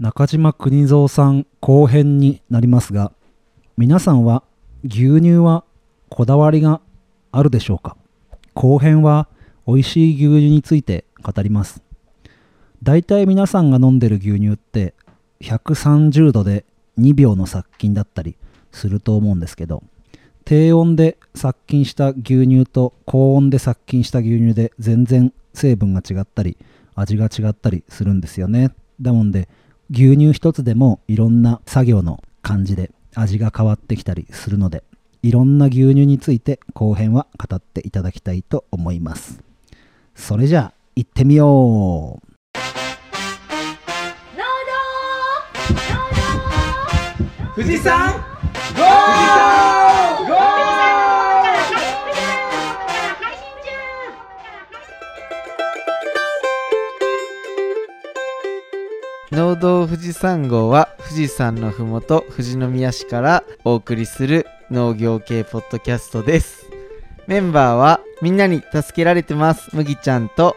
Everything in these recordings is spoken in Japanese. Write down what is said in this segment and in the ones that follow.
中島邦蔵さん後編になりますが皆さんは牛乳はこだわりがあるでしょうか？後編は美味しい牛乳について語ります。大体皆さんが飲んでる牛乳って130度で2秒の殺菌だったりすると思うんですけど低温で殺菌した牛乳と高温で殺菌した牛乳で全然成分が違ったり味が違ったりするんですよね。だもんで牛乳一つでもいろんな作業の感じで味が変わってきたりするのでいろんな牛乳について後編は語っていただきたいと思います。それじゃあ行ってみよう。富士山ゴー農道富士山号は富士山のふもと富士宮市からお送りする農業系ポッドキャストです。メンバーはみんなに助けられてます。麦ちゃんと。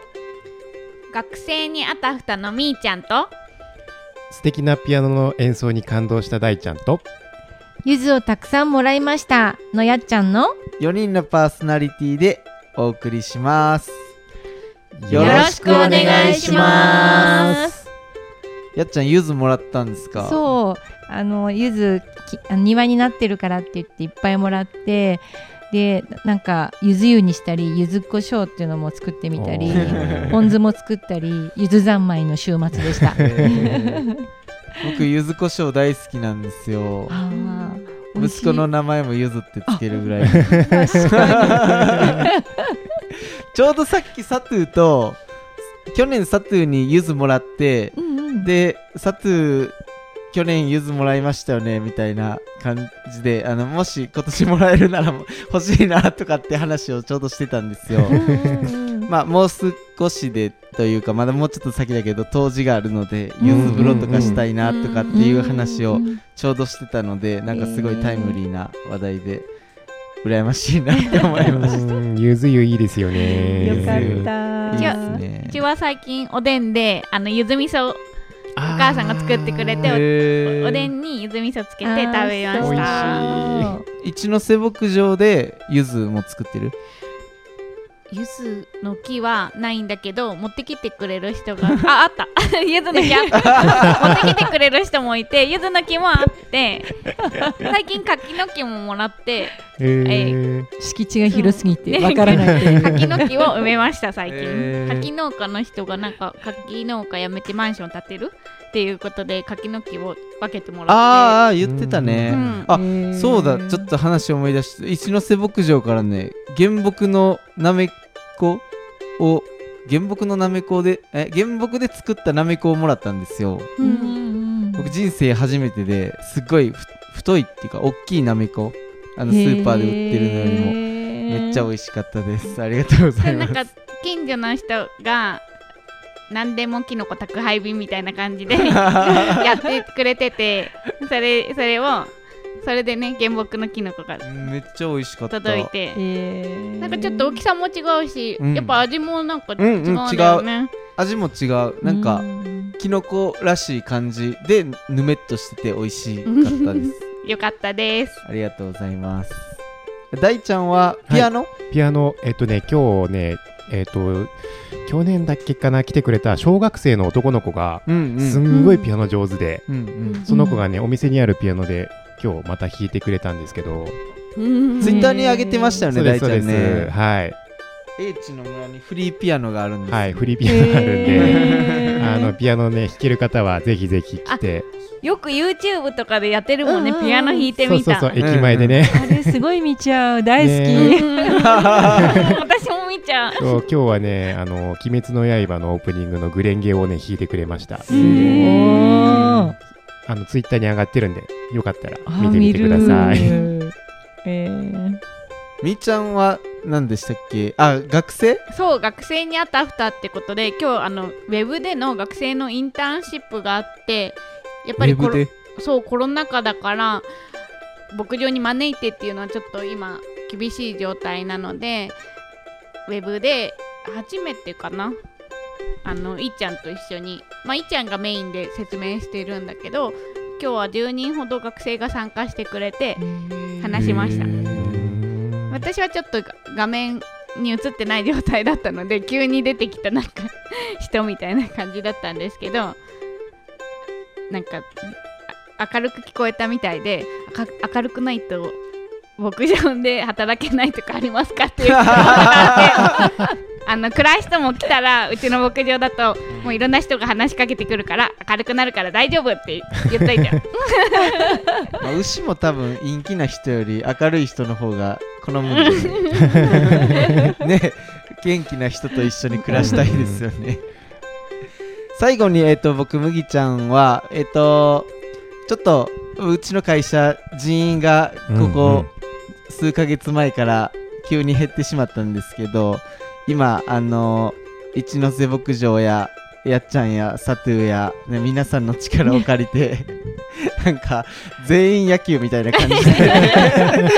学生にあたふたのみーちゃんと。素敵なピアノの演奏に感動した大ちゃんと。ゆずをたくさんもらいました。のやっちゃんの。4人のパーソナリティでお送りします。よろしくお願いしますやっちゃんゆずもらったんですか？そう。あのゆず庭になってるからって言っていっぱいもらってでなんかゆず湯にしたりゆずこしょうっていうのも作ってみたりポン酢も作ったりゆず三昧の週末でした。僕ゆずこしょう大好きなんですよ。息子の名前もゆずってつけるぐらい。ちょうどさっきサトゥーと去年サトゥーにゆずもらってに、うんうん、でサトゥー去年ゆずもらいましたよねみたいな感じであのもし今年もらえるならも欲しいなとかって話をちょうどしてたんですよ。まあもう少しでというかまだもうちょっと先だけど冬至があるのでゆず風呂とかしたいなとかっていう話をちょうどしてたのでなんかすごいタイムリーな話題で羨ましいなって思いました。うんゆず湯いいですよね。よかった。うちは最近おでんであのゆず味噌お母さんが作ってくれておでんにゆず味噌つけて食べました。一ノ瀬牧場でゆずも作ってる？ゆずの木はないんだけど持ってきてくれる人が ああった。ゆずの木あった。持ってきてくれる人もいてゆずの木もあって最近柿の木ももらってへー。敷地が広すぎてわからない。柿の木を埋めました最近、へー。柿農家の人がなんか柿農家辞めてマンション建てるっていうことで柿の木を分けてもらって。ああ言ってたね、うん。あそうだ。ちょっと話思い出して。一ノ瀬牧場からね原木のなめこを原木のなめこでえ原木で作ったなめこをもらったんですよ。うん。うんうん僕人生初めてですっごいふ太いっていうか大きいなめこあのスーパーで売ってるのよりも。めっちゃ美味しかったです。ありがとうございます。でなんか近所の人が何でもキノコ宅配便みたいな感じで やってくれててそれそれをそれでね原木のキノコがめっちゃ美味しかった。届いて。へー。なんかちょっと大きさも違うし、うん。やっぱ味もなんか違うんうんうん味も違う。なんかうん。きのこらしい感じでぬめっとしてて美味しかったです。よかったです。ありがとうございます。大ちゃんはピアノ、ピアノえっとね今日ねえっと去年だっけかな来てくれた小学生の男の子がすんごいピアノ上手で、うんうん。その子がねお店にあるピアノで今日また弾いてくれたんですけど。ツイッターに上げてましたよねそうで大ちゃんです。ねはい。英知の村にフリーピアノがあるんですよ。はいフリーピアノがあるんであのピアノね弾ける方はぜひぜひ来て。よく YouTube とかでやってるもんね、ピアノ弾いてそうみたそうそう駅前でね、あれすごい見ちゃう。大好き、私も見ちゃう。そう今日はねあの「鬼滅の刃」のオープニングのグレンゲをね弾いてくれました。おーあのツイッターに上がってるんでよかったらあ見てみてください。えー。みーちゃんは何でしたっけ？あ学生？そう学生にあったアフターってことで今日あのウェブでの学生のインターンシップがあってやっぱりコロで？そうコロナ禍だから牧場に招いてっていうのはちょっと今厳しい状態なのでウェブで初めてかな。あのいっちゃんと一緒に。まあ、いっちゃんがメインで説明してるんだけど今日は10人ほど学生が参加してくれて話しました。私はちょっと画面に映ってない状態だったので急に出てきたなんか 人みたいな感じだったんですけどなんか明るく聞こえたみたいで明るくないと牧場で働けないとかありますかっていうあって。あの暗い人も来たらうちの牧場だともういろんな人が話しかけてくるから明るくなるから大丈夫って言っといてよ。まあ、牛も多分陰気な人より明るい人の方が好むんですね。ね元気な人と一緒に暮らしたいですよね。最後に、えっと僕麦ちゃんはえっ、とちょっとうちの会社人員がここ数ヶ月前から急に減ってしまったんですけど今あの一ノ瀬牧場ややっちゃんやサトゥーや、ね、皆さんの力を借りてなんか全員野球みたいな感じで。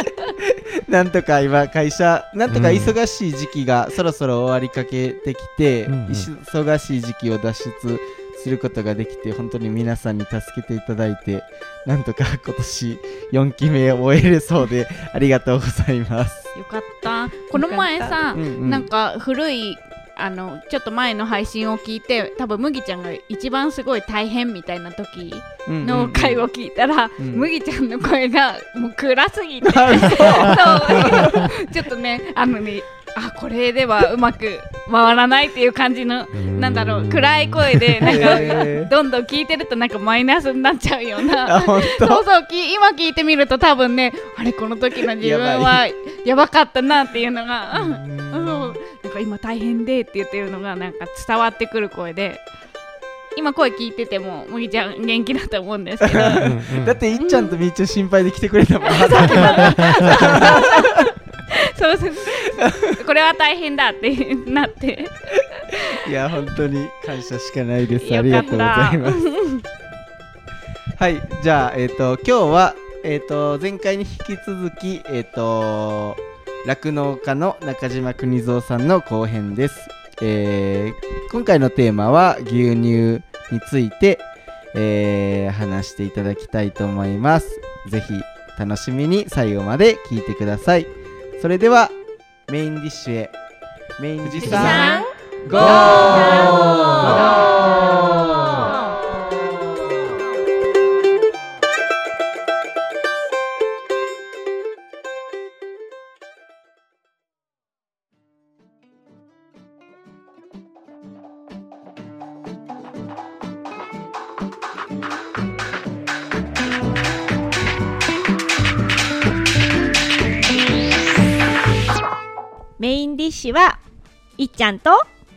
なんとか今会社なんとか忙しい時期がそろそろ終わりかけてきて、うんうん。忙しい時期を脱出することができて本当に皆さんに助けていただいてなんとか 今年4期目を終えれそうでありがとうございます。よかった。この前さ、うんうん。なんか古いあのちょっと前の配信を聞いて多分麦ちゃんが一番すごい大変みたいな時の回を聞いたら、うん。麦ちゃんの声がもう暗すぎて。ちょっとねあのねあこれではうまく回らないっていう感じのなんだろう暗い声でなんかえどんどん聞いてるとなんかマイナスになっちゃうような本そう当そうき今聞いてみると多分ねあれこの時の自分はやばかったなっていうのがうん。なん。か今大変でって言ってるのがなんか伝わってくる声で今声聞いてても麦ちゃん元気だと思うんですけど。だっていっちゃんとみーちゃん心配で来てくれたもん。そうそうこれは大変だってなっていや本当に感謝しかないです。あよりがとうございます。はい、じゃあえっ、と今日はえっ、と前回に引き続きえっ、と酪農家の中島邦蔵さんの後編です。えー今回のテーマは牛乳について、えー話していただきたいと思います。ぜひ楽しみに最後まで聞いてください。それではメインディッシュへ。メインディッシュさん。ゴーメインディッシュはいっちゃんと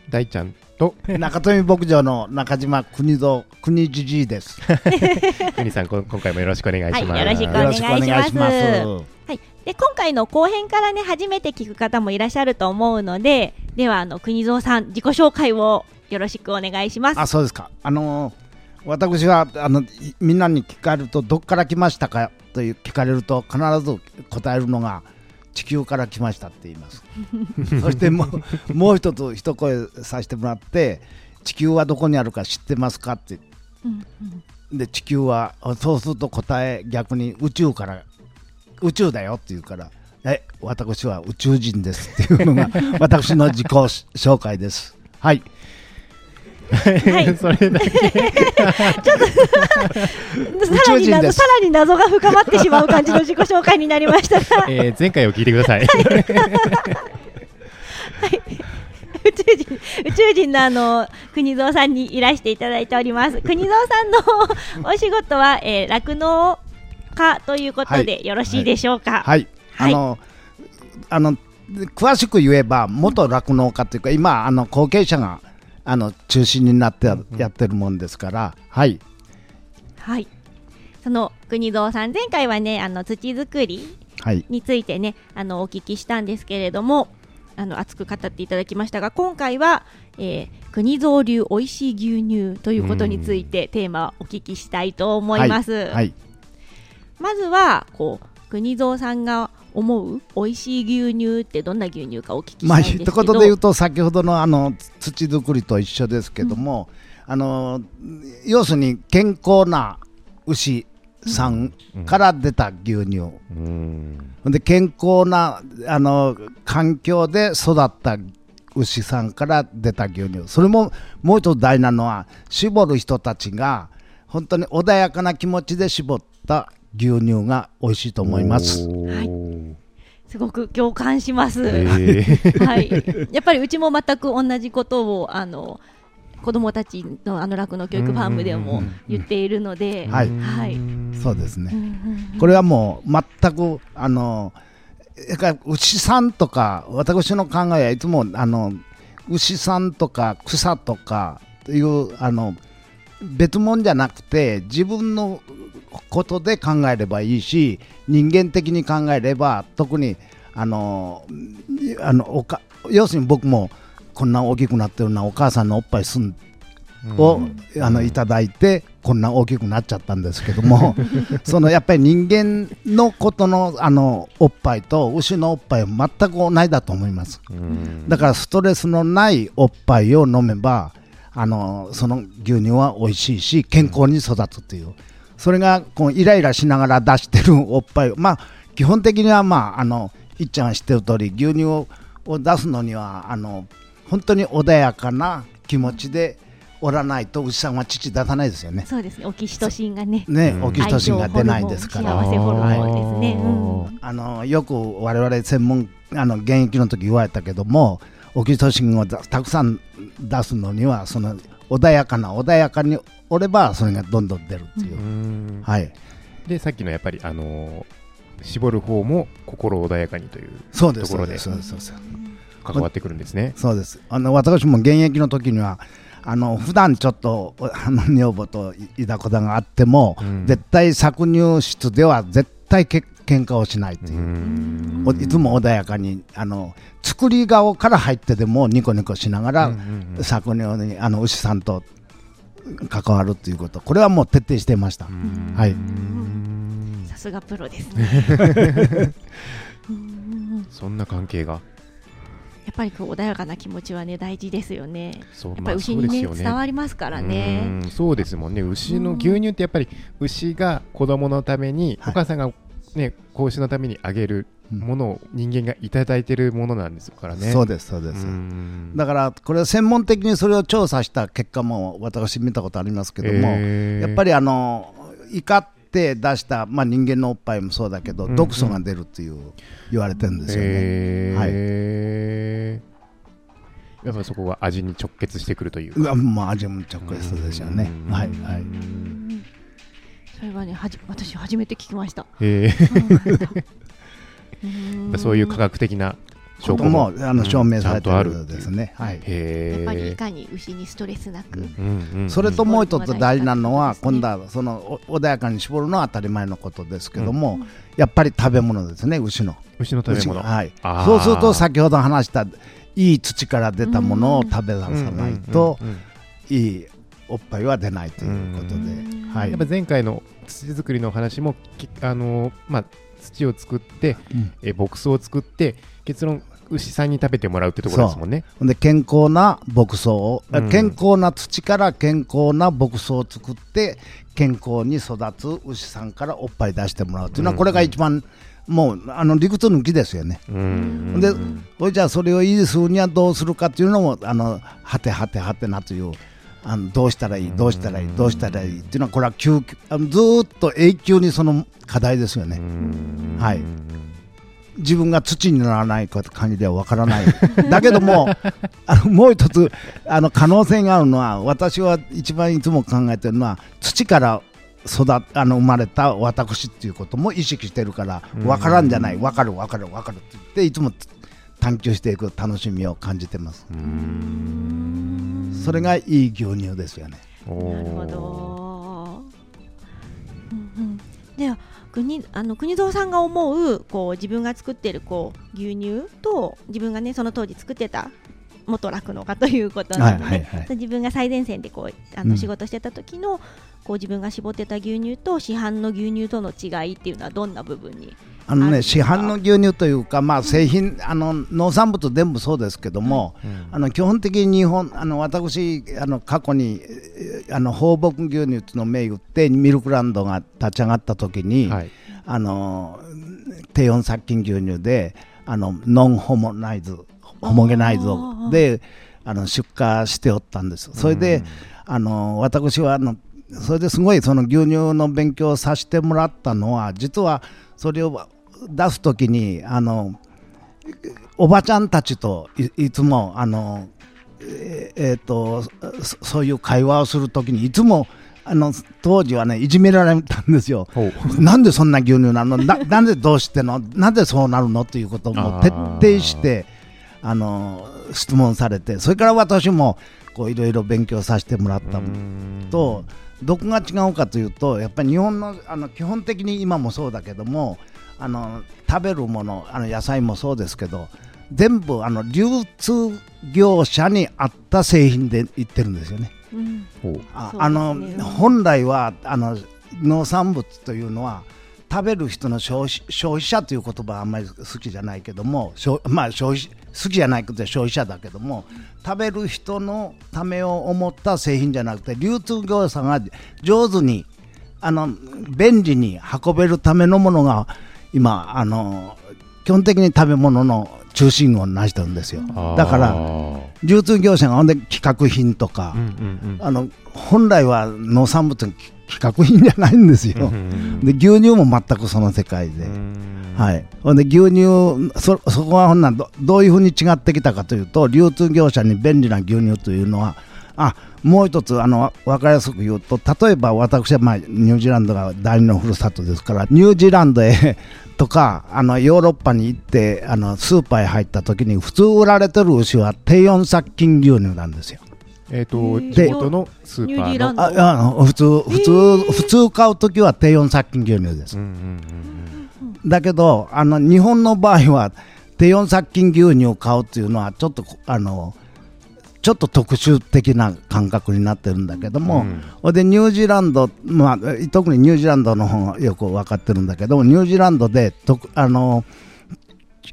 大ちゃんと中富牧場の中島国蔵国じじいです。くにさんこ今回もよろしくお願いします、はいよろしくおよ願いろします。はい、で今回の後編からね初めて聞く方もいらっしゃると思うのでではあの国蔵さん自己紹介をよろしくお願いしますあ、そうですか。あのー私はあのいみんなに聞かれるとどっから来ましたかという聞かれると必ず答えるのが地球から来ましたって言います。そしてもうもう一つ一声させてもらって地球はどこにあるか知ってますかって。で地球はそうすると答え逆に宇宙から宇宙だよって言うからえ私は宇宙人ですっていうのが 私の自己紹介ですはいはい。それだけ。さらに謎さらに謎が深まってしまう感じの自己紹介になりましたが。えー前回を聞いてください。宇宙人宇宙人のあの国蔵さんにいらしていただいております。国蔵さんのお仕事はえー酪農、家ということで、はい。よろしいでしょうか？はい、はい。あのあの詳しく言えば元酪農家というか今あの後継者があの中心になってややってるもんですから。はい。はい。その国蔵さん前回はねあの土作りはい。についてねあのお聞きしたんですけれどもあの熱く語っていただきましたが今回は、えー国蔵流おいしい牛乳ということについてテーマをお聞きしたいと思います、はい。まずはこう国蔵さんが思う？おいしい牛乳ってどんな牛乳かお聞きしたまあいんですけど、一言で言うと先ほどのあの土作りと一緒ですけども、あの要するに健康な牛さんから出た牛乳、うん。で健康なあの環境で育った牛さんから出た牛乳。それももう一つ大事なのは絞る人たちが本当に穏やかな気持ちで絞った牛乳が美味しいと思います。おーすごく共感します。えー。はい、やっぱりうちも全く同じことをあの子供たちのあの酪農教育ファームでも言っているので、はい。はい。そうですね。これはもう全くあの牛さんとか私の考えはいつもあの牛さんとか草とかというあの別物じゃなくて自分のことで考えればいいし人間的に考えれば特にあのあのおか要するに僕もこんな大きくなってるのはお母さんのおっぱいすんを、あのいただいてこんな大きくなっちゃったんですけども そのやっぱり人間のことのあのおっぱいと牛のおっぱいは全く同じだと思います。うん。だからストレスのないおっぱいを飲めばあのその牛乳は美味しいし健康に育つというそれがこうイライラしながら出してるおっぱい まあ基本的にはまああのいっちゃんが知ってる通り牛乳をを出すのにはあの本当に穏やかな気持ちでおらないと牛さんは乳出さないですよね。そうですね、オキシトシンがね、ね、うんオキシトシンが出ないですから。幸せホルモンですね。うんあのよく我々専門あの現役の時言われたけどもオキシトシンをだたくさん出すのにはその穏やかな穏やかにおればそれがどんどん出るっていう、うん。はい。でさっきのやっぱりあのー絞る方も心穏やかにというところで関わってくるんですね。そうです。あの私も現役の時にはあの普段ちょっとあの女房といだこだがあっても、うん。絶対搾乳室では絶対け喧嘩をしないという。いつも穏やかにあの作り顔から入ってでもニコニコしながら、うんうんうん。搾乳にあの牛さんと関わるということ。これはもう徹底していました、うん。はい。うんさすがプロです。ね。うんそんな関係が？やっぱりこう穏やかな気持ちはね大事ですよね。そうやっぱり牛にね伝わりますからね。うんそうですもんね。牛の牛乳ってやっぱり牛が子供のために、はい。お母さんがね子牛のためにあげるものを人間がいただいてるものなんですからね。そうですそうです、うん。だからこれは専門的にそれを調査した結果も私見たことありますけども、えー。やっぱりあの怒って出した、まあ、人間のおっぱいもそうだけど、うんうん毒素が出るっていう言われてるんですよね、えー。やっぱりそこが味に直結してくるといううわもう味も直結ですよね。うん。はいはい。うんそれはねはじ私初めて聞きました。え。ーうん。そういう科学的な証拠も。もあの証明されてるですね、はい。へやっぱりいーかに牛にストレスなく、うんうんそれともう一つ大事なのは、うん今度はそのお穏やかに絞るのは当たり前のことですけども、やっぱり食べ物ですね、牛の。牛の食べ物。はい。そうすると、先ほど話したいい土から出たものを食べささないと、うんうんうん。いいおっぱいは出ないということで、うん。はい。やっぱ前回の土作りの話もきあのーまあ土を作って、うん。え牧草を作って結論牛さんに食べてもらうってところですもんね。で健康な牧草を、あうん。健康な土から健康な牧草を作って健康に育つ牛さんからおっぱい出してもらうというのは、うん。これが一番もうあの理屈抜きですよね。うん。でじゃあそれを維持するにはどうするかというのもあのはてはてはてなというあのどうしたらいいどうしたらいいどうしたらいいっていうのはこれはあのずーっと永久にその課題ですよね。はい自分が土にならないか限りはわからない。だけどもあのもう一つあの可能性があるのは私は一番いつも考えてるのは土から育っあの生まれた私っていうことも意識してるからうんわからんじゃないわかるわかるわかるって言っていつも探求していく楽しみを感じてます。それがいい牛乳ですよね。ななるほど。うんうん、では国あの国蔵さんが思うこう自分が作ってるこう牛乳と自分がねその当時作ってたもっと楽のかということなので、はいはいはい自分が最前線でこうあうんの仕事してた時の、こう自分が絞ってた牛乳と市販の牛乳との違いっていうのはどんな部分にあのね市販の牛乳というか、まあ、製品あの農産物全部そうですけども、あの基本的に日本あの私あの過去にえーあの放牧牛乳っていうのを銘打ってミルクランドが立ち上がった時に、はい。あの低温殺菌牛乳であのノンホモナイズホモゲナイズであの出荷しておったんです。それで、あの私はあのそれですごいその牛乳の勉強をさせてもらったのは実はそれを出す時にあのおばちゃんたちといいつもあのえーえーとそそういう会話をする時にいつもあの当時はねいじめられたんですよ。なんでそんな牛乳なの？ななんでどうしての？なんでそうなるの？ということをもう徹底してあの質問されてそれから私もこういろいろ勉強させてもらった。とどこが違うかというとやっぱり日本のあの基本的に今もそうだけどもあの食べるものあの野菜もそうですけど全部あの流通業者に合った製品でいってるんですよね。うん。ほう。あねあの本来はあの農産物というのは食べる人の消費消費者という言葉はあんまり好きじゃないけども消まあ消費好きじゃないけど消費者だけども食べる人のためを思った製品じゃなくて流通業者が上手にあの便利に運べるためのものが今あの基本的に食べ物の中心をなしてるんですよ。だから流通業者がほんで規格品とか、あの本来は農産物の規格品じゃないんですうんよ。うん。で牛乳も全くその世界で、うん。はい、ほんで牛乳そそこはほんならどどういうふうに違ってきたかというと流通業者に便利な牛乳というのはあもう一つあの分かりやすく言うと例えば私は、まあ、ニュージーランドが第二のふるさとですからニュージーランドへ とかあのヨーロッパに行ってあのスーパーへ入った時に普通売られてる牛は低温殺菌牛乳なんですよ。えっとで地元のスーパージーーのランド。ああ普通普通、普通買うときは低温殺菌牛乳です。うんうんだけどあの日本の場合は低温殺菌牛乳を買うっていうのはちょっとあのちょっと特殊的な感覚になってるんだけども、うん。でニュージーランド、まあ、特にニュージーランドの方がよく分かってるんだけどもニュージーランドでとあの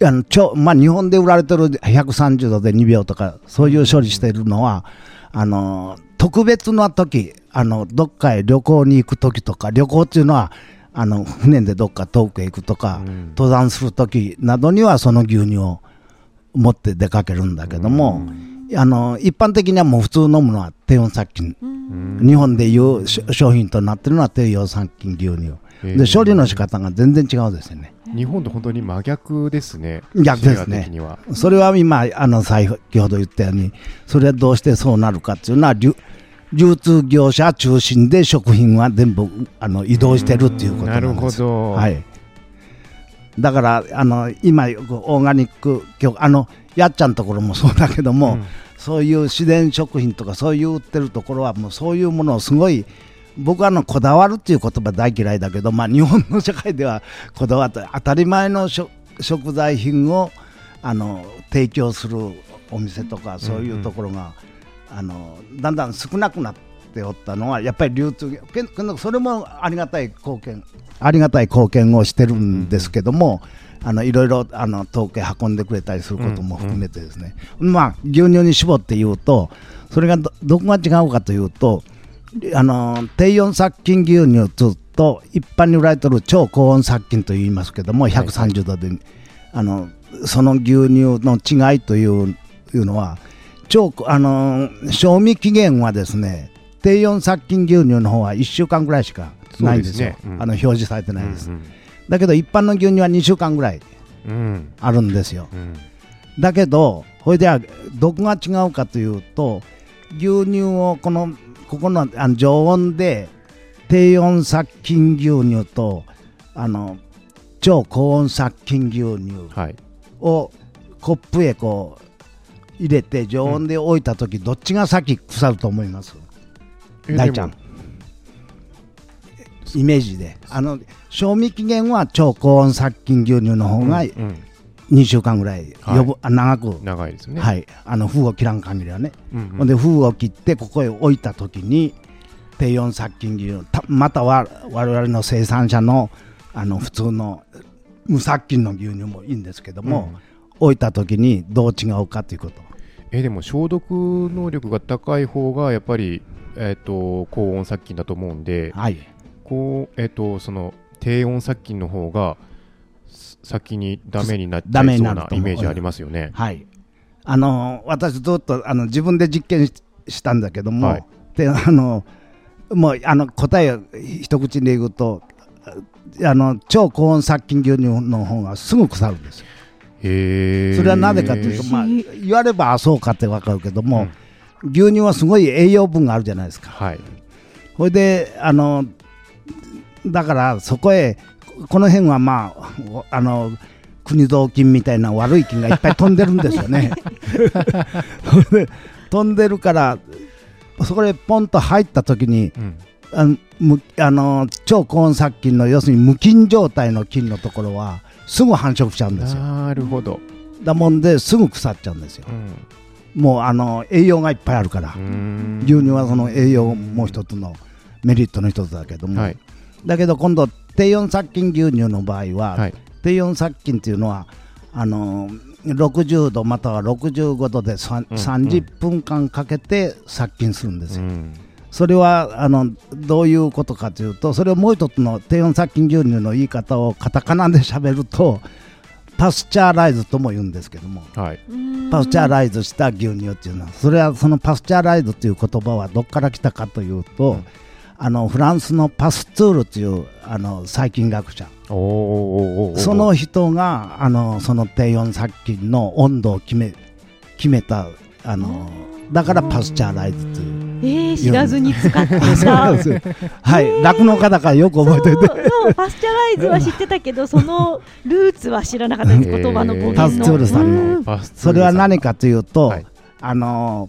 あのちょまあ、日本で売られてる130度で2秒とかそういう処理しているのは、あの特別な時あのどっかへ旅行に行く時とか旅行っていうのはあの船でどっか遠くへ行くとか、うん。登山する時などにはその牛乳を持って出かけるんだけども、あの一般的にはもう普通飲むのは低温殺菌、日本でいうし商品となってるのは低温殺菌牛乳。で処理の仕方が全然違うですよね。日本と本当に真逆ですね。逆ですね。それは今あの先ほど言ったようにそれはどうしてそうなるかっていうのは流流通業者中心で食品は全部あの移動してるっていうことなんです。なるほど。はい、だからあの今よくオーガニック今日あのやっちゃんところもそうだけども、うん。そういう自然食品とかそういう売ってるところはもうそういうものをすごい僕はあのこだわるっていう言葉大嫌いだけど、まあ、日本の社会では こだわって当たり前の食食材品をあの提供するお店とかそういうところが、あのだんだん少なくなっておったのはやっぱり流通けそれもありがたい貢献ありがたい貢献をしてるんですけども、あのいろいろあの統計運んでくれたりすることも含めてですね、まあ牛乳に絞って言うとそれがどどこが違うかというとあの低温殺菌牛乳と一般に売られている超高温殺菌と言いますけども130度で、あのその牛乳の違いといういうのは超あの賞味期限はですね低温殺菌牛乳の方は1週間ぐらいしかないんですよ。ね。うん。あの表示されてないです、うんだけど一般の牛乳は2週間ぐらいうん。あるんですよ。うん。だけどこれではどこが違うかというと牛乳をこのここのあの常温で低温殺菌牛乳とあの超高温殺菌牛乳はい。をコップへこう入れて常温で置いた時、どっちが先腐ると思います？え大ちゃんイメージで。あの賞味期限は超高温殺菌牛乳の方がうん2週間ぐらい、はい。よぶあ長く、長いですよね。はい、あの封を切らん限りはね、うんうん。ほんで封を切ってここへ置いた時に低温殺菌牛乳たまたは我々の生産者のあの普通の無殺菌の牛乳もいいんですけども、置いた時にどう違うかということ。えでも消毒能力が高い方がやっぱり、えー、と高温殺菌だと思うんで、はいこうえー、とその低温殺菌の方がす先にダメになっちゃいそうになイメージありますよね。はいあの私ずっとあの自分で実験ししたんだけども、はいであのもうあの答えを一口で言うとあの超高温殺菌牛乳の方がすぐ腐るんですよへえ。それはなぜかというと、まあ、言わればあそうかって分かるけども、牛乳はすごい栄養分があるじゃないですか。はい。それであのだからそこへこの辺はまああの国雑菌みたいな悪い菌がいっぱい飛んでるんですよね。飛んでるからそこへポンと入った時に、あのむあの超高温殺菌の要するに無菌状態の菌のところはすぐ繁殖しちゃうんですよ。なるほど。だもんですぐ腐っちゃうんですよ。もうあの栄養がいっぱいあるから牛乳はその栄養もう一つのメリットの一つだけども、はいだけど今度低温殺菌牛乳の場合は、はい。低温殺菌っていうのはあの60度または65度でさんうん30分間かけて殺菌するんですよ。それはあのどういうことかというとそれをもう一つの低温殺菌牛乳の言い方をカタカナで喋るとパスチャーライズとも言うんですけども、はい。パスチャーライズした牛乳っていうのはそれはそのパスチャーライズという言葉はどこから来たかというと、あのフランスのパスツールというあの細菌学者。その人があのその低温殺菌の温度を決め決めたあのだからパスチャーライズという。えー、知らずに使ってた。はい、酪農家だからよく覚えておいて。そうパスチャライズは知ってたけど そのルーツは知らなかったです。言葉の語源の。パスツールさんうん。のそれは何かというと、あの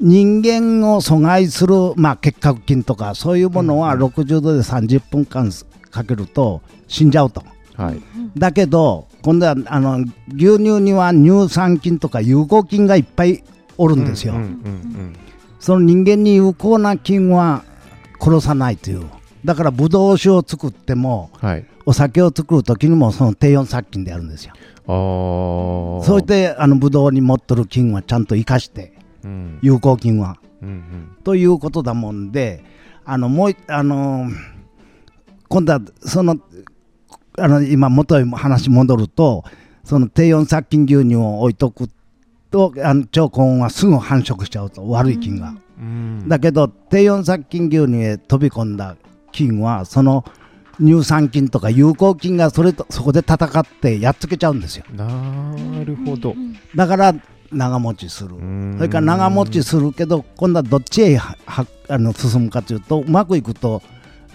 人間を阻害する、まあ、結核菌とかそういうものは60度で30分間かけると死んじゃうと。はい。だけど今度はあの牛乳には乳酸菌とか有効菌がいっぱいおるんですよ。うんうんうんその人間に有効な菌は殺さないという。だからブドウ酒を作っても、はい。お酒を作る時にもその低温殺菌であるんですよ。そうしてあのブドウに持っとる菌はちゃんと生かして、うん。有効菌は、うんうん。ということだもんであのもういあの今度はそのあの今元へ話戻るとその低温殺菌牛乳を置いとくとあの超高温はすぐ繁殖しちゃうと悪い菌が、だけど低温殺菌牛乳へ飛び込んだ菌はその乳酸菌とか有効菌がそれとそこで戦ってやっつけちゃうんですよ。なるほど。だから長持ちする。それから長持ちするけど今度はどっちへははあの進むかというとうまくいくと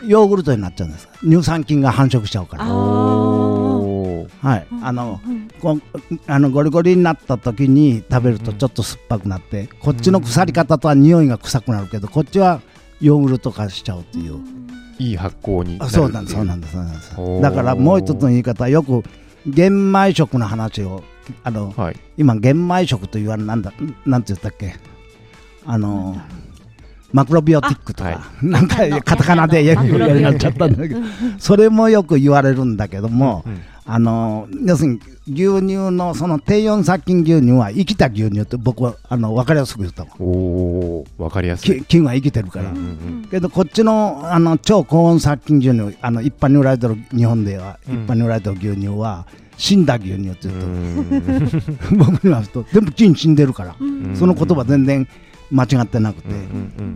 ヨーグルトになっちゃうんです。乳酸菌が繁殖しちゃうから。はい。あのこあのゴリゴリになった時に食べるとちょっと酸っぱくなってこっちの腐り方とは匂いが臭くなるけどこっちはヨーグルト化しちゃうっていう。いい発酵になるあそうなんですそうなんですそうなんです。だからもう一つの言い方はよく玄米食の話をあの、今玄米食と言われなんだなんて言ったっけ？あのマクロビオティックとか、なんかカタカナでやるようになっちゃったんだけどそれもよく言われるんだけども、あの要するに牛乳のその低温殺菌牛乳は生きた牛乳って僕はあの分かりやすく言ったもんおお分かりやすい。き菌は生きてるから、けどこっちのあの超高温殺菌牛乳あの一般に売られてる日本では、一般に売られてる牛乳は死んだ牛乳って言うと。僕にはとでも菌死んでるから、その言葉全然間違ってなくて、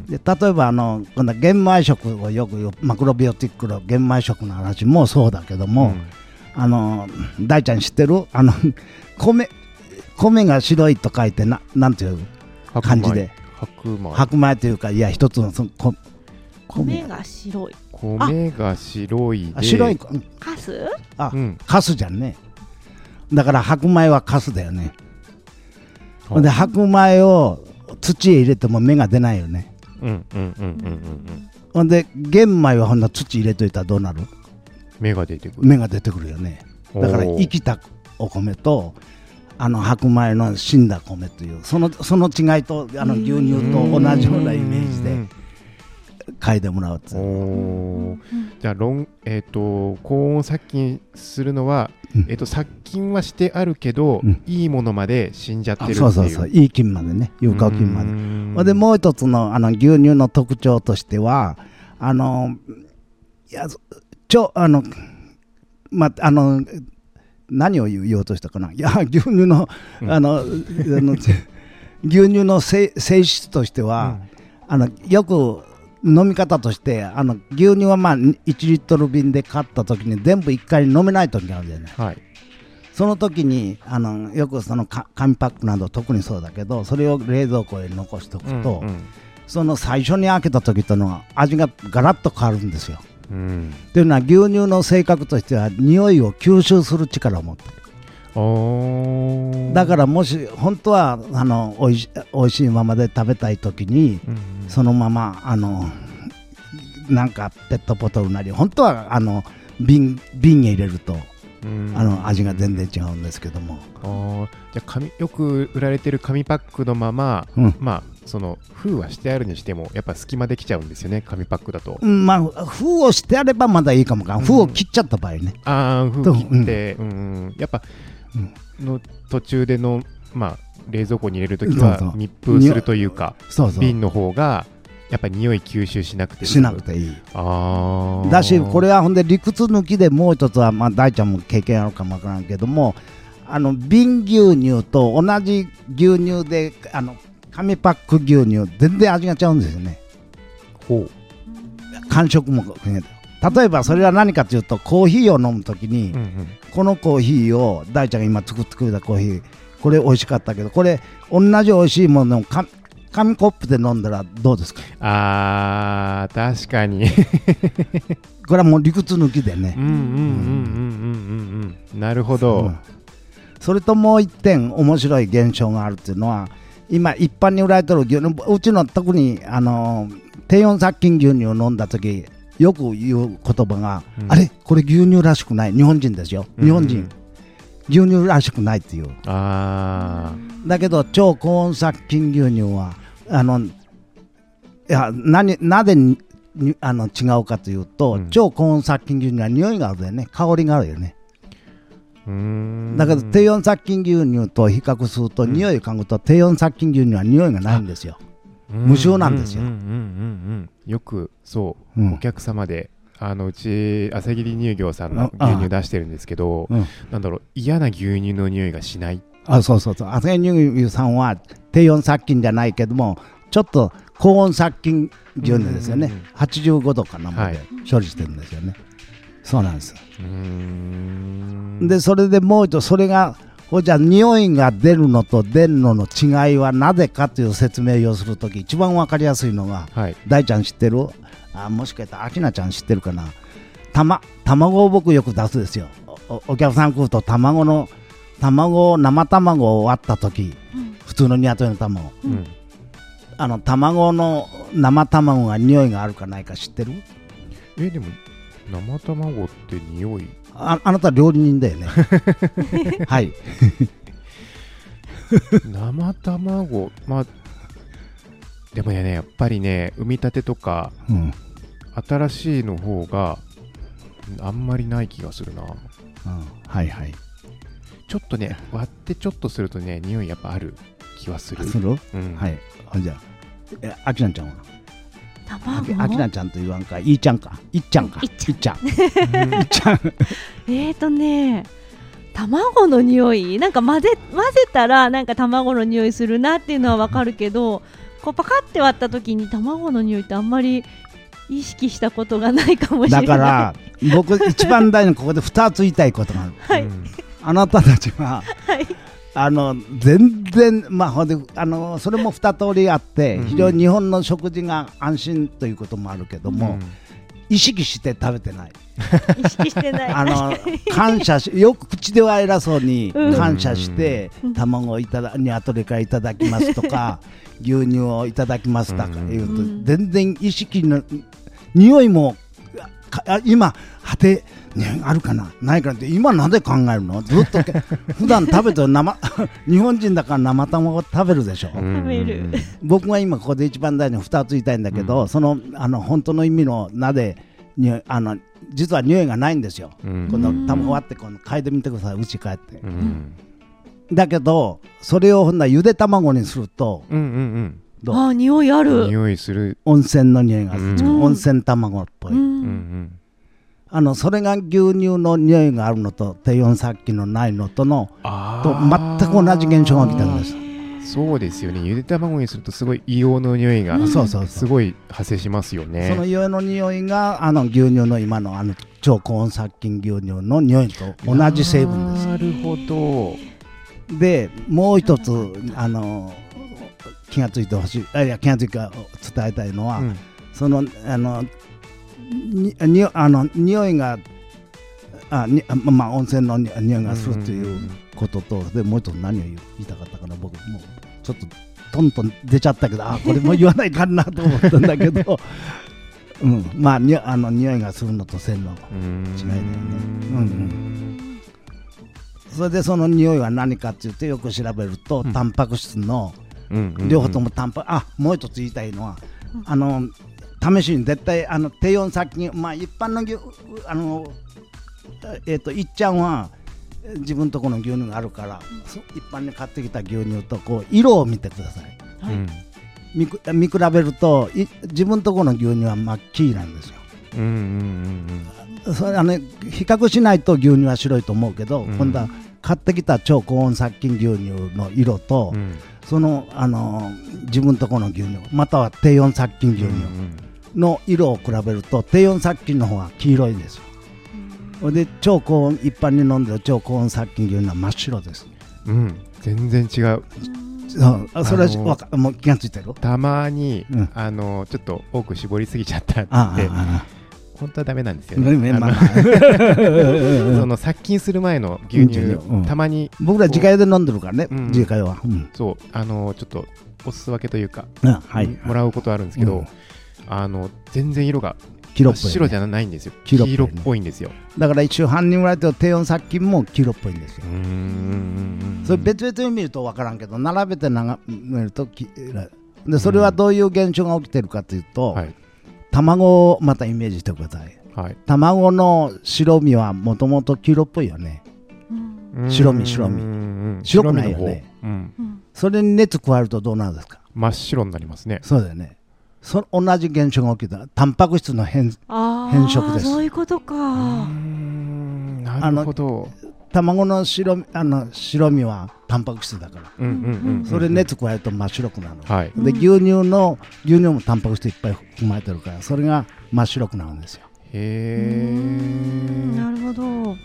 で例えばあの今度は玄米食をよくマクロビオティックの玄米食の話もそうだけども、あの大ちゃん知ってる？あの米米が白いと書いてななんていう？感じで。白米。白米というかいや一つのそのこ米。が白い。米が白いで。あ白い。カス？あ、カスじゃんねだから白米はカスだよね。ほんで白米を土へ入れても芽が出ないよね。ほんで玄米はほんな土入れといたらどうなる？芽が出てくる。芽が出てくるよね。だから生きたお米とあの白米の死んだ米というそのその違いとあの牛乳と同じようなイメージで嗅いでもらうって。いうじゃあ論、えー、と高温殺菌するのは、うん。えー、と殺菌はしてあるけど、うん。いいものまで死んじゃってるあっていう。そうそうそう。いい菌までね。有効菌まで。ででもう一つのあの牛乳の特徴としてはあのいやちょあのまあの何を言言おうとしたかな。いや牛乳の,、うん。あのあの牛乳の性性質としては、あのよく飲み方としてあの牛乳はまあ1リットル瓶で買った時に全部1回飲めない時があるじゃない。はい。その時にあのよくそのか紙パックなど特にそうだけどそれを冷蔵庫へ残しておくと、うんその最初に開けた時とのは味がガラッと変わるんですよ。うん。というのは牛乳の性格としては匂いを吸収する力を持ってるだからもし本当はあのおいしおいしいままで食べたい時にうんそのままあのなんかペットボトルなり本当はあの瓶瓶へ入れるとうん。あの味が全然違うんですけども、じゃあ紙よく売られてる紙パックのまま、うん。まあその封はしてあるにしてもやっぱ隙間できちゃうんですよね紙パックだと、うんまあ封をしてあればまだいいかもわからん封を切っちゃった場合ね、ああ封と切って、うんうん。やっぱ、の途中でのまあ冷蔵庫に入れるときは密封するというか瓶の方がやっぱ匂い吸収しなくてしなくていい。ああだしこれはほんで理屈抜きでもう一つは、まあ、大ちゃんも経験あるかもわからんけどもあの瓶牛乳と同じ牛乳であの紙パック牛乳全然味が違うんですよね。ほ感触も含めて例えばそれは何かというとコーヒーを飲むときに、う、うんうん、このコーヒーを大ちゃんが今作ってくれたコーヒーこれ美味しかったけどこれ同じ美味しいものをか紙コップで飲んだらどうですか？あー確かに。これはもう理屈抜きでね。うんうんうんうんうんうんうん。なるほど、う。んそれともう一点面白い現象があるっていうのは今一般に売られてる牛乳うちの特にあの低温殺菌牛乳を飲んだ時よく言う言葉が、うん。あれこれ牛乳らしくない。日本人ですよ。日本人、うん牛乳らしくないっていう。あだけど超高温殺菌牛乳はあのいや何なぜあの違うかというと、うん。超高温殺菌牛乳は匂いがあるよね。香りがあるよね。だけど低温殺菌牛乳と比較すると、うん。匂いを嗅ぐと低温殺菌牛乳は匂いがないんですよ。無臭なんですよよくそう、うん。お客様であのうち朝霧乳業さんのあ。牛乳出してるんですけど、うん。なんだろう嫌な牛乳の匂いがしない。あそうそうそう。朝日乳牛さんは低温殺菌じゃないけどもちょっと高温殺菌牛乳ですよね、うん。うんうん85度かなまではい。処理してるんですよね、そうなんですでそれでもう一度それがほいじゃあ匂いが出るのと出るのの違いはなぜかという説明をするとき一番わかりやすいのがはい。大ちゃん知ってる？あもしかしたら明菜ちゃん知ってるかな？たま卵を僕よく出すですよ。お客さん来ると卵の卵を生卵を割った時普通の鶏の卵。うん。あの卵の生卵が匂いがあるかないか知ってる？えでも生卵って匂いああなた料理人だよね。はい。生卵。まあでもねやっぱりね産みたてとかうん。新しいの方があんまりない気がするな。うん。はいはい。ちょっとね割ってちょっとするとね匂いやっぱある気はする。する？うん。はい。ほんじゃえあきなちゃんは？あき卵？あきなちゃんと言わんかい。いちゃんか。いっちゃんか。いっちゃん。いっちゃん。いっちゃん。えーとね卵の匂い？なんか混ぜ混ぜたらなんか卵の匂いするなっていうのはわかるけどこうパカって割った時に卵の匂いってあんまり意識したことがないかもしれない。だから僕一番大事にここで2つ言いたいことがある。はい。うん。あなたたちははいあの全然まあほんであのそれも2通りあってうん。非常に日本の食事が安心ということもあるけども、意識して食べてない。意識してない。あの感謝しよく口では偉そうにうん。感謝して、うん。卵をいただ鶏からいただきますとか 牛乳をいただきますとか言うと、うん全然意識の匂いもかあ今果て匂いがあるかな？ないかなって今なんで考えるの？ずっとけ 普段食べてる生 日本人だから生卵食べるでしょ、うん。食べる。僕が今ここで一番大事に2つ言いたいんだけど、うん。そのあの本当の意味の名で匂いあの実は匂いがないんですよ、うん。この卵割ってこの嗅いでみてください。うち帰って、うん。だけどそれをほんならゆで卵にするとうんうんどう？あー匂いあうんる。匂いする。温泉の匂いがする、うん。温泉卵っぽい、うん。うんうんあのそれが牛乳の匂いがあるのと低温殺菌のないのとのあとー全く同じ現象が起きてるんです。そうですよね。ゆで卵にするとすごい硫黄の匂いがそうそうそう。すごい発生しますよね。その硫黄の匂いがあの牛乳の今のあの超高温殺菌牛乳の匂いと同じ成分です。なるほど。でもう一つあの気がついてほしいあいや気がついて伝えたいのは、うん。そのあのににあの匂いがあにあまあ温泉のに匂いがするということと、でもう一つ何を言いたかったかな僕もうちょっとトントン出ちゃったけどあこれも言わないかなと思ったんだけど、うん、まあにあの匂いがするのとせんのうん違いだよね。うん。うんそれでその匂いは何かって言ってよく調べると、うん。タンパク質の両方ともタンパク、あもう一つ言いたいのは、あの試しに絶対あの低温殺菌まあ一般の牛あのえっ、といっちゃんは自分とこの牛乳があるから、そ一般に買ってきた牛乳とこう色を見てください。うん。見く見比べるとい自分とこの牛乳は真っ黄なんですよ。うんうんうんそれあの比較しないと牛乳は白いと思うけど、うん。今度は買ってきた超高温殺菌牛乳の色と、うん。うんその、あの自分とこの牛乳または低温殺菌牛乳の色を比べると低温殺菌の方が黄色いです。よそれで超高温一般に飲んでる超高温殺菌牛乳は真っ白ですうんうん。全然違う。そそれはもう気がついてる？たまにうん。あのちょっと多く絞りすぎちゃったって。本当はダメなんですよね。まあ その殺菌する前の牛乳うんたまに。僕ら自家用で飲んでるからね、うん。自家用は、うん。そう。あのちょっとおす分けというかうんはい。もらうことあるんですけど、うんあの全然色が黄色っぽい、ね、白じゃないんですよ。黄色っぽいね。黄色っぽいんですよ。だから一応半人ぐらいと低温殺菌も黄色っぽいんですよ。それ別々に見ると分からんけど並べて眺めるときでそれはどういう現象が起きてるかというと、はい。卵をまたイメージしてください。はい。卵の白身はもともと黄色っぽいよね。白身白身。身白くないよね。うん、それに熱加えるとどうなるんですか？真っ白になりますね。そうだよねそ同じ現象が起きたタンパク質の変変色です。そういうことか。んなるほど。卵の白身あの白身はタンパク質だから。うんうんうんうんそれ熱加えると真っ白くなるの、はい。で牛乳の牛乳もタンパク質いっぱい含まれてるからそれが真っ白くなるんですよ。へえなるほど。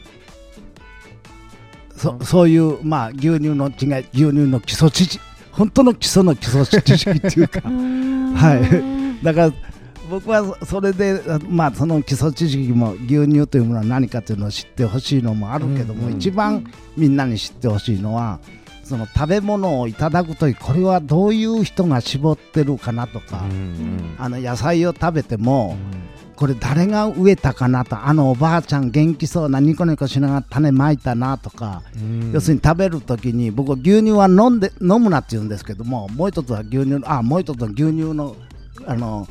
そそういうまあ牛乳の違い牛乳の基礎知識本当の基礎の基礎知識っていうか。はい。だから僕はそそれであまあその基礎知識も牛乳というものは何かというのを知ってほしいのもあるけども、うんうん一番みんなに知ってほしいのはその食べ物をいただくときこれはどういう人が絞ってるかなとか、うんあの野菜を食べてもこれ誰が植えたかなとあのおばあちゃん元気そうなニコニコしながら種まいたなとか、うん。要するに食べるときに僕は牛乳は飲んで飲むなって言うんですけどももう一つは牛乳あもう一つは牛乳のあの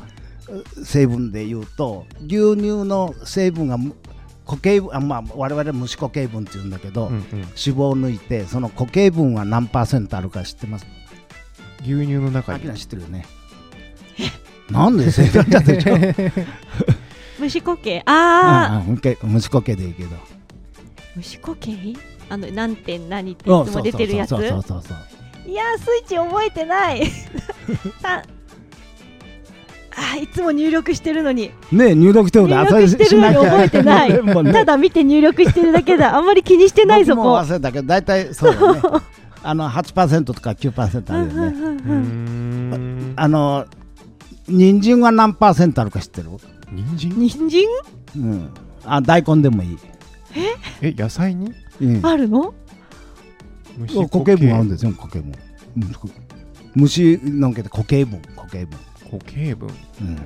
成分で言うと牛乳の成分がむ固形分あまあ我々無脂固形分って言うんだけど、うんうん。脂肪を抜いてその固形分は何パーセントあるか知ってます？牛乳の中に。知ってるよね。なんで正解だでしょ虫固形ああああ無脂固形でいいけど。虫固形あの何点何っていつも出てるやつ？いやースイッチ覚えてない。さあーいつも入力してるのに。ねえ入力してる入力してるのに覚えてない。ね。ただ見て入力してるだけだ。あんまり気にしてないそ僕もこ忘れたけど大体そうだね。あの8%とか9%あるよね。あの人参は何パーセントあるか知ってる？人参？人参？うん。あ大根でもいい、え？野菜に？うん、あるの？虫固形分あるんですよ固形分うん虫のんけて固形分固形分固形分うん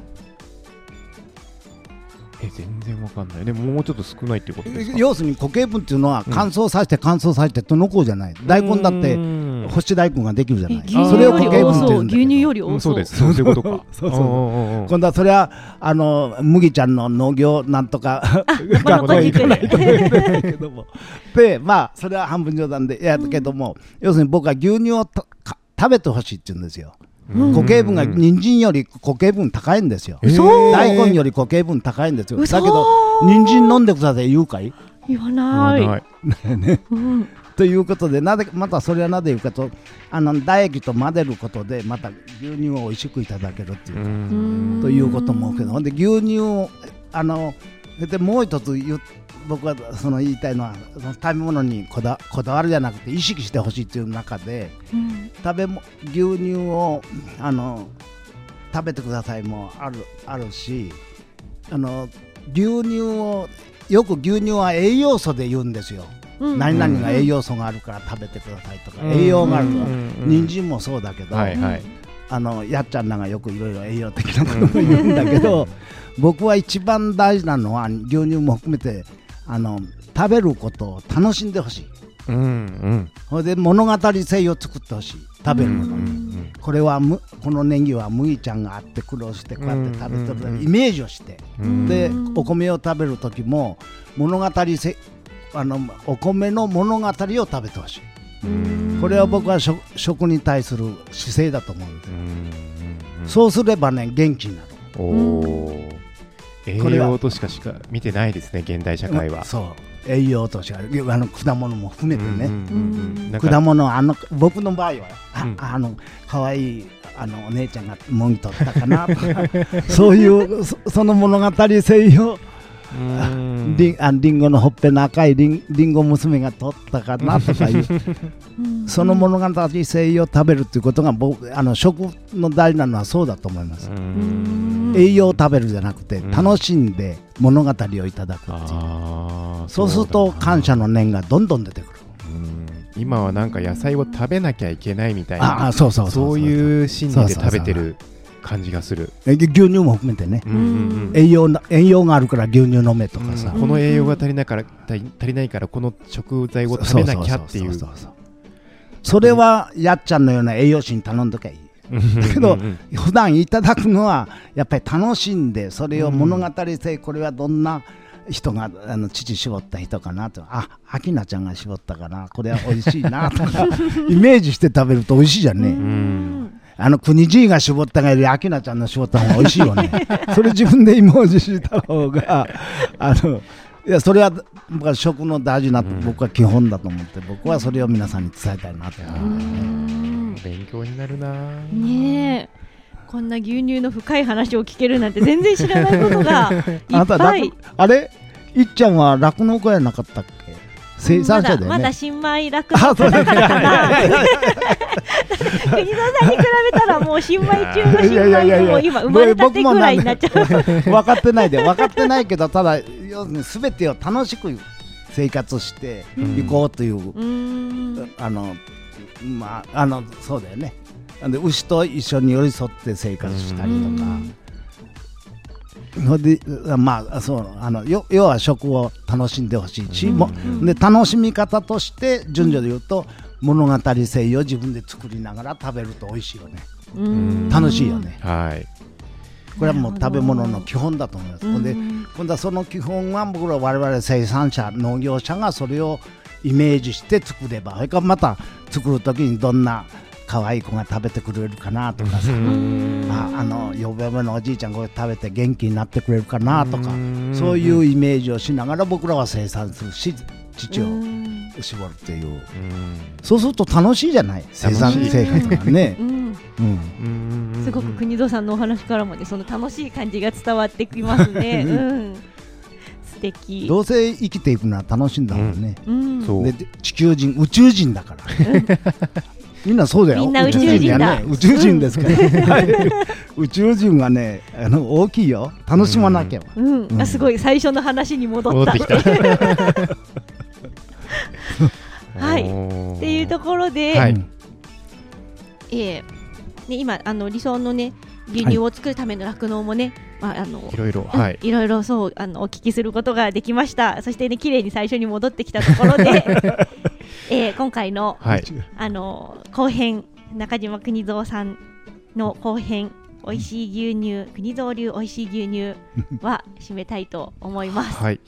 え全然わかんない。でももうちょっと少ないっていうことですか？要するに固形分っていうのはうん乾燥させて乾燥させてと残るじゃない？大根だってうん干し大根ができるじゃない。え牛乳それをより多固形分って言そう牛うんだけど。乳より多そううんそうです。そう。いうことか。そうそうう。んうんうん。今度はそれはあの麦ちゃんの農業なんとかまあ学校に行かないとまあいけないけどもでまあそれは半分冗談でやる。けども、要する。に僕は牛乳を食べてほしいって言うんですようん固形分が人参より固形分高いんですよ。大根より固形分高いんですよ。嘘。だけど人参飲んでください言うかい。言わあない。ない。うん。ということでなぜまたそれはなぜ言うかとあの唾液と混ぜることでまた牛乳を美味しくいただけるっていう。う、ん。ということもけど。ほんで牛乳をあのでもう一つ言う僕はその言いたいのはその食べ物にこだこだわるじゃなくて意識してほしいっていう中でうん。食べも牛乳をあの食べてくださいもあるあるしあの牛乳をよく牛乳は栄養素で言うんですよ、うん。何々が栄養素があるから食べてくださいとか、栄養があるとか、人参もそうだけど、はいはい。あのやっちゃんらがよくいろいろ栄養的なことを 言うんだけど僕は一番大事なのは牛乳も含めてあの食べることを楽しんでほしい。うんうん。それで物語性を作ってほしい。食べるもの、うんこれはむこのネギは麦ちゃんがあって苦労してこうやって食べてる、うん。うんうんイメージをして、うん。でうんお米を食べる時も物語性あのお米の物語を食べてほしい。これは僕は食食に対する姿勢だと思うんです、うんうんうん。そうすればね元気になる。おお栄養としかしか見てないですね現代社会は。そう。栄養としてあの果物も含めてね、果物あの僕の場合はあ,、うん。あの可愛いあのお姉ちゃんがもぎ取ったかなとか そういうそその物語性を、うんりん。あリンゴのほっぺの赤いリンリンゴ娘が取ったかなとかいううんその物語性を食べるっていうことが僕あの食の大事なのはそうだと思います、うん。栄養を食べるじゃなくてうん。楽しんで物語をいただくっていう、そうすると感謝の念がどんどん出てくる。うん。今はなんか野菜を食べなきゃいけないみたいあな。あそうそうそうういう心理で食べてる感じがする。え牛乳も含めてね。うんうんうん。栄養な栄養があるから牛乳飲めとかさ、うん。この栄養が足りないから足りないからこの食材を食べなきゃっていう。それはやっちゃんのような栄養士に頼んどきゃいい。だけど普段いただくのはやっぱり楽しんでそれを物語性これはどんな人があの父絞った人かなと。あ秋菜ちゃんが絞ったかな。これは美味しいなとか。イメージして食べると美味しいじゃんね、うんあの国爺が絞ったがより秋菜ちゃんの絞った方が美味しいよね。それ自分でイメージした方があのいやそれは僕は食の大事な、僕は基本だと思って僕はそれを皆さんに伝えたいなと勉強になるな。ねえ。こんな牛乳の深い話を聞けるなんて全然知らないことがいあなったぱい酪あれ？いっちゃんは酪農家やなかったっけ？生産者だよね、まだ新米酪農家だから国蔵さんに比べたらもう新米中の新米でもう今生まれたてぐらいになっちゃう。分かってないで分かってないけどただ要するに全てを楽しく生活していこうという、うーん。あのまああのそうだよね。で牛と一緒に寄り添って生活したりとか、ほんでまあそうあのよ要は食を楽しんでほしいし、もで楽しみ方として順序で言うと物語性を自分で作りながら食べると美味しいよね。うん。楽しいよね。はい。これはもう食べ物の基本だと思います、ほん。で今度はその基本は僕ら我々生産者農業者がそれをイメージして作ればそれからまた作る時にどんな可愛い子が食べてくれるかなとかさ、ああの呼べのおじいちゃんこれ食べて元気になってくれるかなとか。そういうイメージをしながら僕らは生産するし父を絞るっていう。そうすると楽しいじゃない？生産生活がね。う、ん。うん、すごく国蔵さんのお話からもねその楽しい感じが伝わってきますね。うん、素敵。どうせ生きていくのは楽しいんだもんね、うん、そう。でで地球人宇宙人だからみんなそうだよ。みんな宇宙人だ。宇宙人ですから、はい。宇宙人はねあの大きいよ。楽しまなきゃ、うん、うん。あすごい。最初の話に戻っ。戻ったてきた。はい。っていうところで、えーね、今あの理想のね牛乳を作るための酪農もね、まああのいろいろはい。いろいろそうあのお聞きすることができました。そしてね綺麗に最初に戻ってきたところで、えー今回のはい。あの後編中島邦蔵さんの後編美味しい牛乳国蔵流美味しい牛乳は締めたいと思います。はい、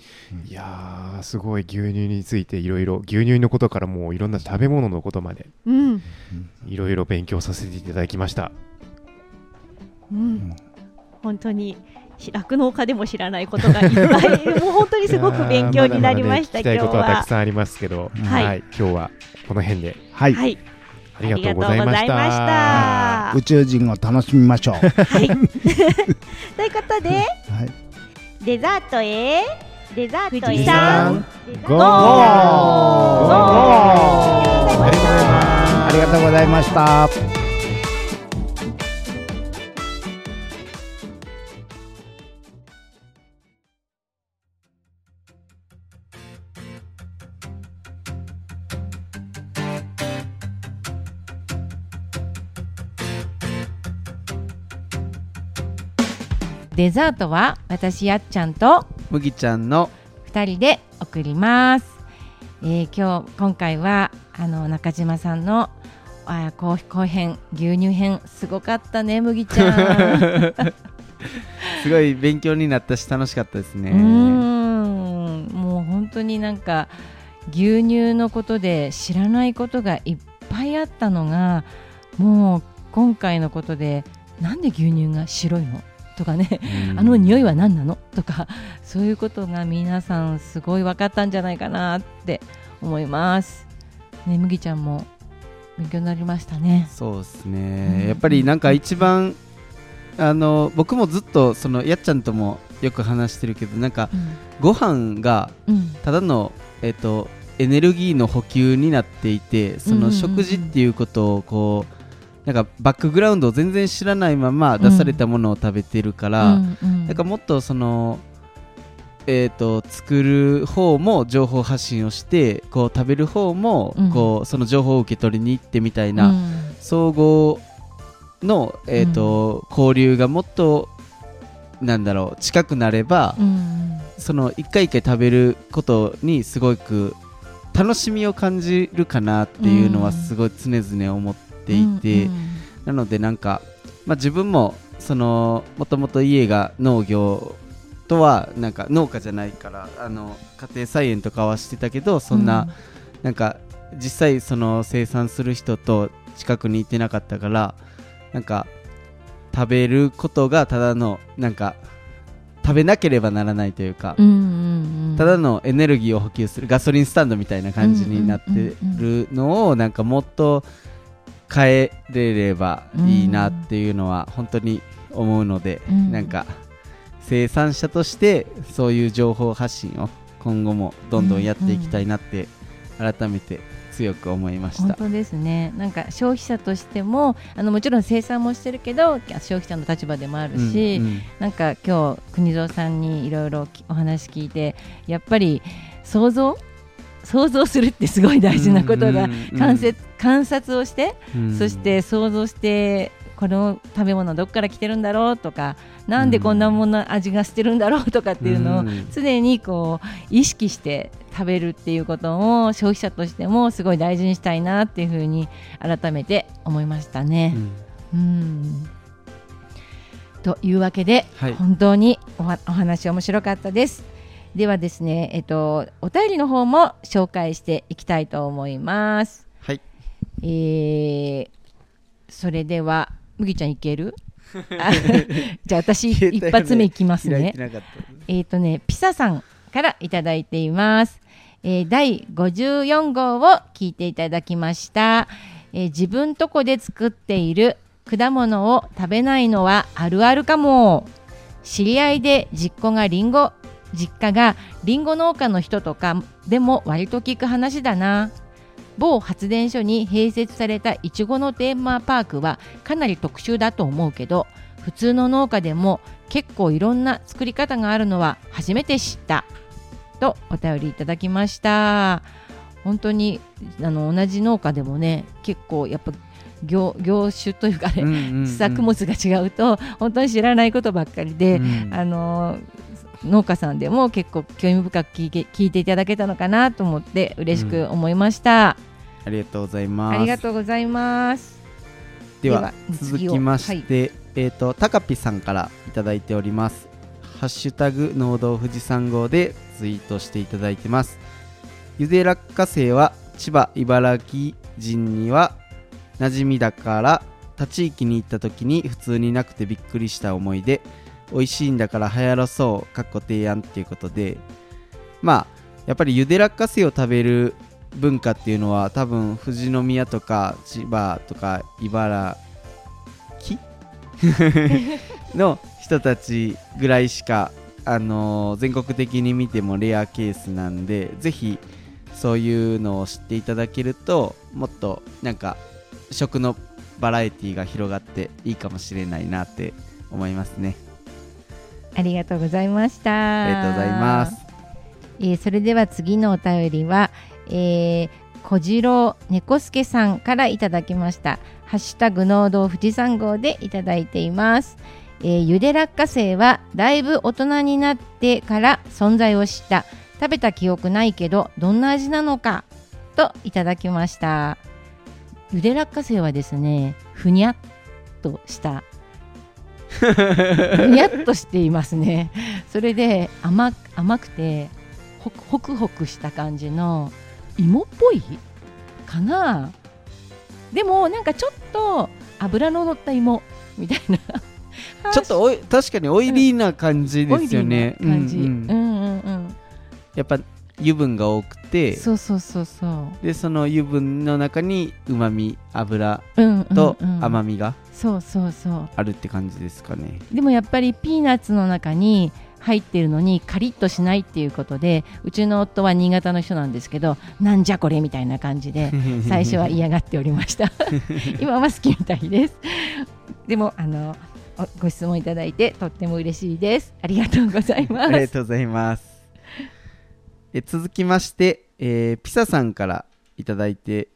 いやーすごい牛乳についていろいろ牛乳のことからもういろんな食べ物のことまでうん、いろいろ勉強させていただきました。うん、本当にし酪農家でも知らないことがいっぱい。もう本当にすごく勉強になりましたまだまだね聞きたいことはたはくさんありますけど、はい。はい、今日はこの辺で。はい、はい。ありがとうございました。宇宙人を楽しみましょう。はい。ということではい。デザートへ。デザートへ富士山ゴー。ゴー。ありがとうございます。ありがとうございました。デザートは私やっちゃんと麦ちゃんの2人で送ります、えー今日今回はあの中島さんのあ後後編牛乳編すごかったね麦ちゃん。すごい勉強になったし楽しかったですね。うーん。もう本当になんか牛乳のことで知らないことがいっぱいあったのがもう今回のことでなんで牛乳が白いの？とかねあの匂いは何なの？とかそういうことが皆さんすごい分かったんじゃないかなって思います。ね麦ちゃんも勉強になりましたね。そうですね、うん。やっぱりなんか一番あの僕もずっとそのやっちゃんともよく話してるけどなんかご飯がうん。ただのえっ、とエネルギーの補給になっていてそのうんうんうん。食事っていうことをこうなんかバックグラウンドを全然知らないまま出されたものを食べてるから、うんうん。なんかもっとそのえー、と作る方も情報発信をしてこう食べる方もうん。こう、その情報を受け取りに行ってみたいな、うん。総合の、えーと交流がもっとなんだろう近くなれば、うん。その一回一回食べることにすごく楽しみを感じるかなっていうのはうん。すごい常々思っていて、うんなのでなんか、まあ、自分もそのもともと家が農業とはなんか農家じゃないからあの家庭菜園とかはしてたけどそんな、なんか実際その生産する人と近くにいてなかったからなんか食べることがただのなんか食べなければならないというか、うんうんうん。ただのエネルギーを補給するガソリンスタンドみたいな感じになってるのをなんかもっと変えれればいいなっていうのは本当に思うので、うん。なんか生産者としてそういう情報発信を今後もどんどんやっていきたいなって改めて強く思いました。本当ですね。なんか消費者としてもあのもちろん生産もしてるけど消費者の立場でもあるし、うんうん。なんか今日国蔵さんにいろいろお話聞いてやっぱり想像想像するってすごい大事なことだ、うんうんうん観察をして、うんそして想像してこの食べ物どこから来てるんだろうとかなんでこんなもの味がしてるんだろうとかっていうのをうん常にこう意識して食べるっていうことを消費者としてもすごい大事にしたいなっていうふうに改めて思いましたね。うんというわけで、はい本当におはお話面白かったです。ではですね、えっと、お便りの方も紹介していきたいと思います。はいえーそれでは麦ちゃんいける？あじゃあ私一発目いきますね開いて。なかったえっ、とね、ピサさんからいただいています。えー第54号を聞いていただきました。えー自分とこで作っている果物を食べないのはあるあるかも。知り合いで実家がリンゴ、実家がリンゴ農家の人とかでも割と聞く話だな。某発電所に併設されたいちごのテーマパークはかなり特殊だと思うけど普通の農家でも結構いろんな作り方があるのは初めて知った。とお便りいただきました。本当にあの同じ農家でもね結構やっぱ業業種というかね、うんうんうん。作物が違うと本当に知らないことばっかりで、うん。あの農家さんでも結構興味深く聞いて聞いていただけたのかなと思って嬉しく思いました、ありがとうございます。ありがとうございます。では続きまして、えっ、とたかぴさんからいただいております。ハッシュタグ農道富士山号でツイートしていただいてます。ゆで落花生は千葉茨城人には馴染みだから他地域に行った時に普通になくてびっくりした思いで美味しいんだから流行らそうかっこ提案っていうことで。まあやっぱりゆで落花生を食べる文化っていうのは多分富士宮とか千葉とか茨城 の人たちぐらいしか、あのー全国的に見てもレアケースなんでぜひそういうのを知っていただけるともっとなんか食のバラエティが広がっていいかもしれないなって思いますねありがとうございましたありがとうございますえーそれでは次のお便りは、えー、小次郎猫助さんからいただきました。ハッシュタグ農道富士山号でいただいています。えーゆで落花生はだいぶ大人になってから存在を知った。食べた記憶ないけどどんな味なのか？といただきました。ゆで落花生はですね、ふにゃっとしたふにゃっとしていますね。それで甘甘くてほくほくほくした感じの芋っぽいかな。でもなんかちょっと油の乗った芋みたいな。ちょっとおい確かにオイリーな感じですよね、感じ、うんうん。うんうんうん。やっぱ油分が多くてそうそうそうそう。でその油分の中にうまみ油とうん甘みがそうそうそう。あるって感じですかね、でもやっぱりピーナッツの中に入ってるのにカリッとしないっていうことでうちの夫は新潟の人なんですけどなんじゃこれみたいな感じで 最初は嫌がっておりました。今は好きみたいです。でもあのおご質問いただいてとっても嬉しいです。ありがとうございまありがすとうございますえ続きまして、えーピサさんからいただいて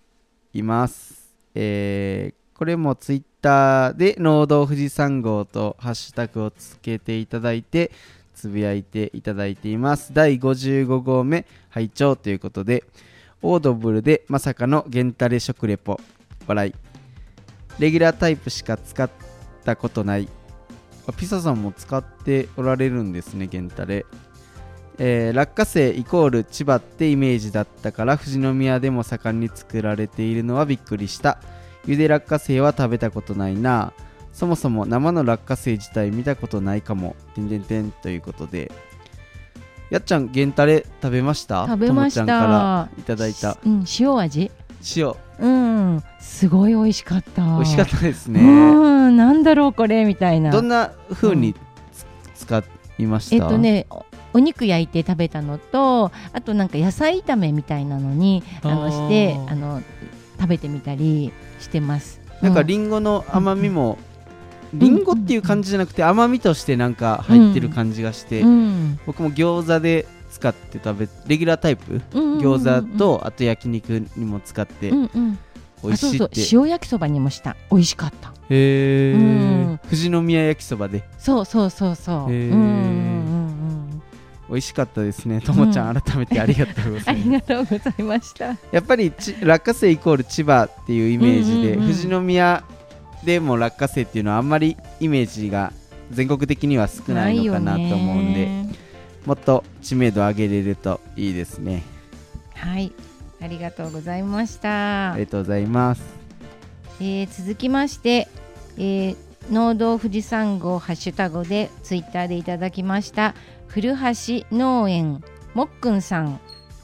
います、えーこれもツイッターで農道富士山号とハッシュタグをつけていただいてつぶやいていただいています。第55号目拝聴ということでオードブルでまさかのゲンタレ食レポ。笑い。レギュラータイプしか使ったことない。ピサさんも使っておられるんですねゲンタレ。えー落花生イコール千葉ってイメージだったから富士宮でも盛んに作られているのはびっくりした。ゆで落花生は食べたことないな。そもそも生の落花生自体見たことないかも。てんてんてんということで。やっちゃんゲンタレ食べました？食べましともちゃんからたいただいた。うん、塩味？塩。うん。すごい美味しかった。美味しかったですね。うん。なんだろうこれみたいな。どんな風につ使いました？えっとねおお肉焼いて食べたのとあとなんか野菜炒めみたいなのにあのしてあの食べてみたりしてます。なんかうリンゴの甘みも、リンゴっていう感じじゃなくて甘みとしてなんか入ってる感じがして、うん。僕も餃子で使って食べレギュラータイプ、うんうんうん餃子とあと焼肉にも使ってうんうん。美味しいって、あそうそう。塩焼きそばにもした。美味しかった。へー。うん。富士宮焼きそばで。そうそうそうそう。へー。うんうんうんうん美味しかったですね。ともちゃん、うん。改めてありがとうござあいます。りがとうございました。やっぱりち落花生イコール千葉っていうイメージで、富士宮でも落花生っていうのはあんまりイメージが全国的には少ないのかなと思うんで、もっと知名度上げれるといいですね。はい。ありがとうございました。ありがとうございます。えー続きまして、えー農道富士山号ハッシュタグでツイッターでいただきました古橋農園もっくんさん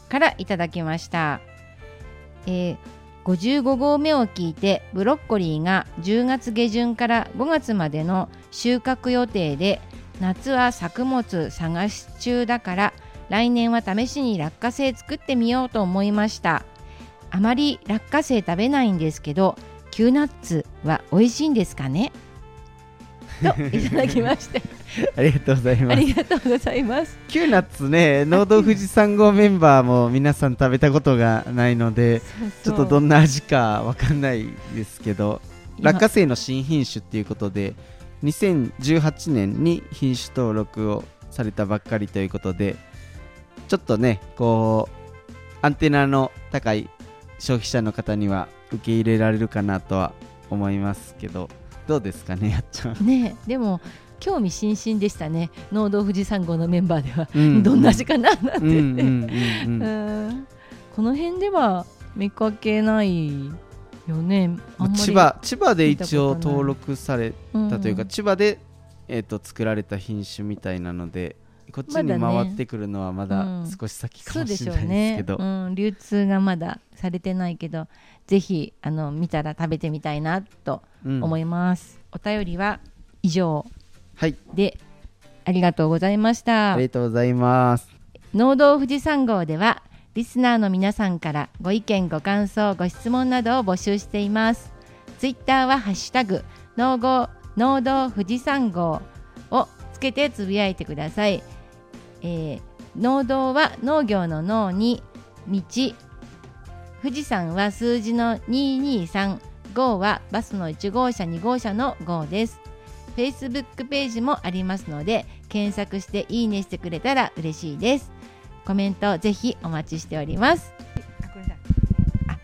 からいただきました、えー55号目を聞いてブロッコリーが10月下旬から5月までの収穫予定で夏は作物探し中だから来年は試しに落花生作ってみようと思いました。あまり落花生食べないんですけどキューナッツは美味しいんですかね？といただきまして。ありがとうございあます。りがとうございます。キューナッツね農道富士山号メンバーも皆さん食べたことがないのでちょっとどんな味かわかんないですけど落花生の新品種っていうことで2018年に品種登録をされたばっかりということでちょっとねこうアンテナの高い消費者の方には受け入れられるかなとは思いますけどどうですかねやっちゃん、ねでも興味津々でしたね。農道富士山号のメンバーでは、うんどんな味かななんて、うんうんうんうん。うん。この辺では見かけないよね。千葉千葉で一応登録されたというか、千葉で、えー、と作られた品種みたいなのでこっちに回ってくるのはまだうん。少し先かもしれないですねけど、うん、流通がまだされてないけどぜひあの見たら食べてみたいなとうん。思います、お便りは以上はい。でありがとうございました。ありがとうございます。農道富士山号ではリスナーの皆さんからご意見ご感想ご質問などを募集しています。ツイッターはハッシュタグ農号農道富士山号をつけてつぶやいてください、えー農道は農業の農に道。富士山は数字の223号はバスの1号車2号車の号です Facebook ページもありますので検索していいねしてくれたら嬉しいです。コメントぜひお待ちしております。あこれだ。あ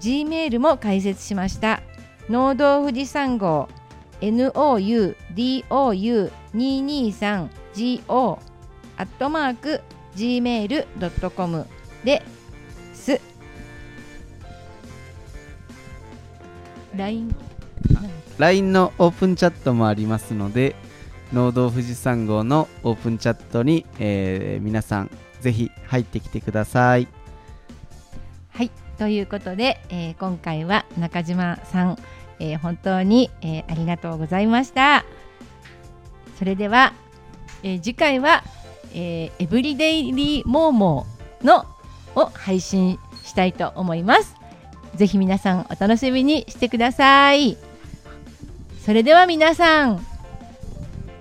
Gmail も開設しました。農道富士山号。Noudou223go アットマーク gmail.com です。LINE LINE のオープンチャットもありますので農道富士山号のオープンチャットに、えー皆さんぜひ入ってきてくださいはい、ということで、えー今回は中島さん、えー本当に、えありがとうございました。それでは、え次回は、えエブリデイリーモーモーのを配信したいと思います。ぜひ皆さんお楽しみにしてください。それでは皆さん、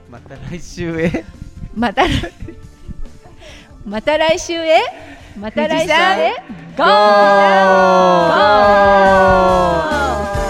また来週へ？また また来週へ？また来週へ？ゴーゴー